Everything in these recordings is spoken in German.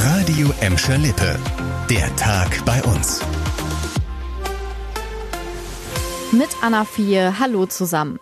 Radio Emscher Lippe. Der Tag bei uns. Mit Anna Vier, hallo zusammen.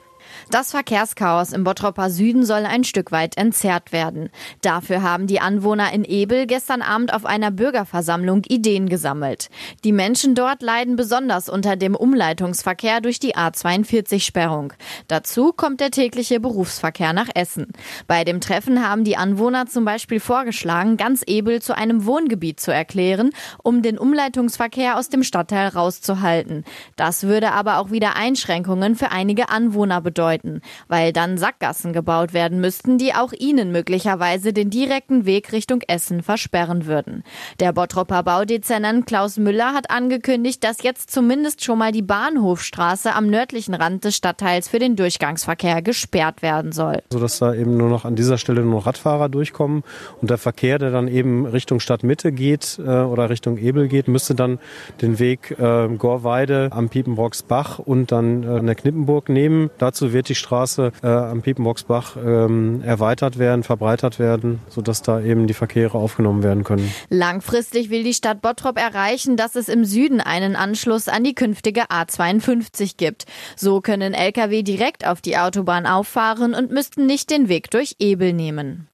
Das Verkehrschaos im Bottropper Süden soll ein Stück weit entzerrt werden. Dafür haben die Anwohner in Ebel gestern Abend auf einer Bürgerversammlung Ideen gesammelt. Die Menschen dort leiden besonders unter dem Umleitungsverkehr durch die A42-Sperrung. Dazu kommt der tägliche Berufsverkehr nach Essen. Bei dem Treffen haben die Anwohner zum Beispiel vorgeschlagen, ganz Ebel zu einem Wohngebiet zu erklären, um den Umleitungsverkehr aus dem Stadtteil rauszuhalten. Das würde aber auch wieder Einschränkungen für einige Anwohner bedeuten bedeuten, weil dann Sackgassen gebaut werden müssten, die auch ihnen möglicherweise den direkten Weg Richtung Essen versperren würden. Der Bottropper Baudezernent Klaus Müller hat angekündigt, dass jetzt zumindest schon mal die Bahnhofstraße am nördlichen Rand des Stadtteils für den Durchgangsverkehr gesperrt werden soll. Sodass da eben nur noch an dieser Stelle nur noch Radfahrer durchkommen und der Verkehr, der dann eben Richtung Stadtmitte geht äh, oder Richtung Ebel geht, müsste dann den Weg äh, Gorweide am Piepenbrocksbach und dann äh, in der Knippenburg nehmen. Dazu wird die Straße äh, am Piepenboxbach ähm, erweitert werden, verbreitert werden, sodass da eben die Verkehre aufgenommen werden können. Langfristig will die Stadt Bottrop erreichen, dass es im Süden einen Anschluss an die künftige A52 gibt. So können Lkw direkt auf die Autobahn auffahren und müssten nicht den Weg durch Ebel nehmen.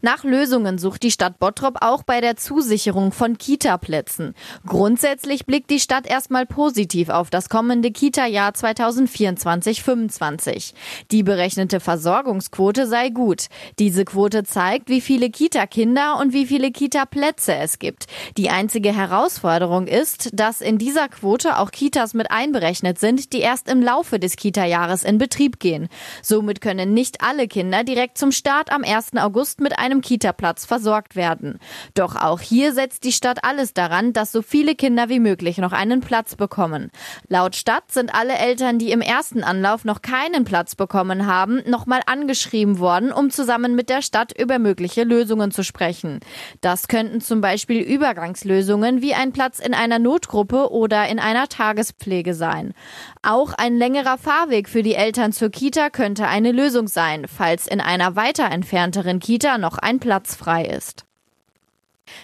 Nach Lösungen sucht die Stadt Bottrop auch bei der Zusicherung von Kita-Plätzen. Grundsätzlich blickt die Stadt erstmal positiv auf das kommende Kita-Jahr 2024-25. Die berechnete Versorgungsquote sei gut. Diese Quote zeigt, wie viele Kita-Kinder und wie viele Kita-Plätze es gibt. Die einzige Herausforderung ist, dass in dieser Quote auch Kitas mit einberechnet sind, die erst im Laufe des Kita-Jahres in Betrieb gehen. Somit können nicht alle Kinder direkt zum Start am 1. August mit einem Kita-Platz versorgt werden. Doch auch hier setzt die Stadt alles daran, dass so viele Kinder wie möglich noch einen Platz bekommen. Laut Stadt sind alle Eltern, die im ersten Anlauf noch keinen Platz bekommen haben, nochmal angeschrieben worden, um zusammen mit der Stadt über mögliche Lösungen zu sprechen. Das könnten zum Beispiel Übergangslösungen wie ein Platz in einer Notgruppe oder in einer Tagespflege sein. Auch ein längerer Fahrweg für die Eltern zur Kita könnte eine Lösung sein, falls in einer weiter entfernteren Kita noch ein Platz frei ist.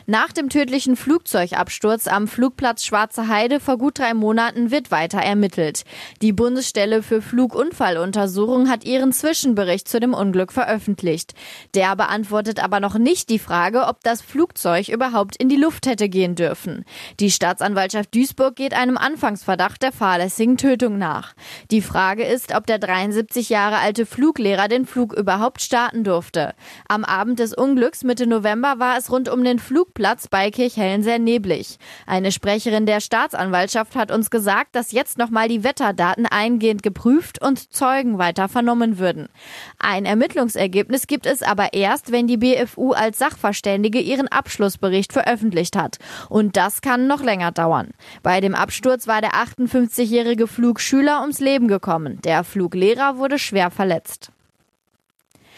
Nach dem tödlichen Flugzeugabsturz am Flugplatz Schwarze Heide vor gut drei Monaten wird weiter ermittelt. Die Bundesstelle für Flugunfalluntersuchung hat ihren Zwischenbericht zu dem Unglück veröffentlicht. Der beantwortet aber noch nicht die Frage, ob das Flugzeug überhaupt in die Luft hätte gehen dürfen. Die Staatsanwaltschaft Duisburg geht einem Anfangsverdacht der fahrlässigen Tötung nach. Die Frage ist, ob der 73 Jahre alte Fluglehrer den Flug überhaupt starten durfte. Am Abend des Unglücks Mitte November war es rund um den Flug Flugplatz bei Kirchhellen sehr neblig. Eine Sprecherin der Staatsanwaltschaft hat uns gesagt, dass jetzt nochmal die Wetterdaten eingehend geprüft und Zeugen weiter vernommen würden. Ein Ermittlungsergebnis gibt es aber erst, wenn die BFU als Sachverständige ihren Abschlussbericht veröffentlicht hat. Und das kann noch länger dauern. Bei dem Absturz war der 58-jährige Flugschüler ums Leben gekommen. Der Fluglehrer wurde schwer verletzt.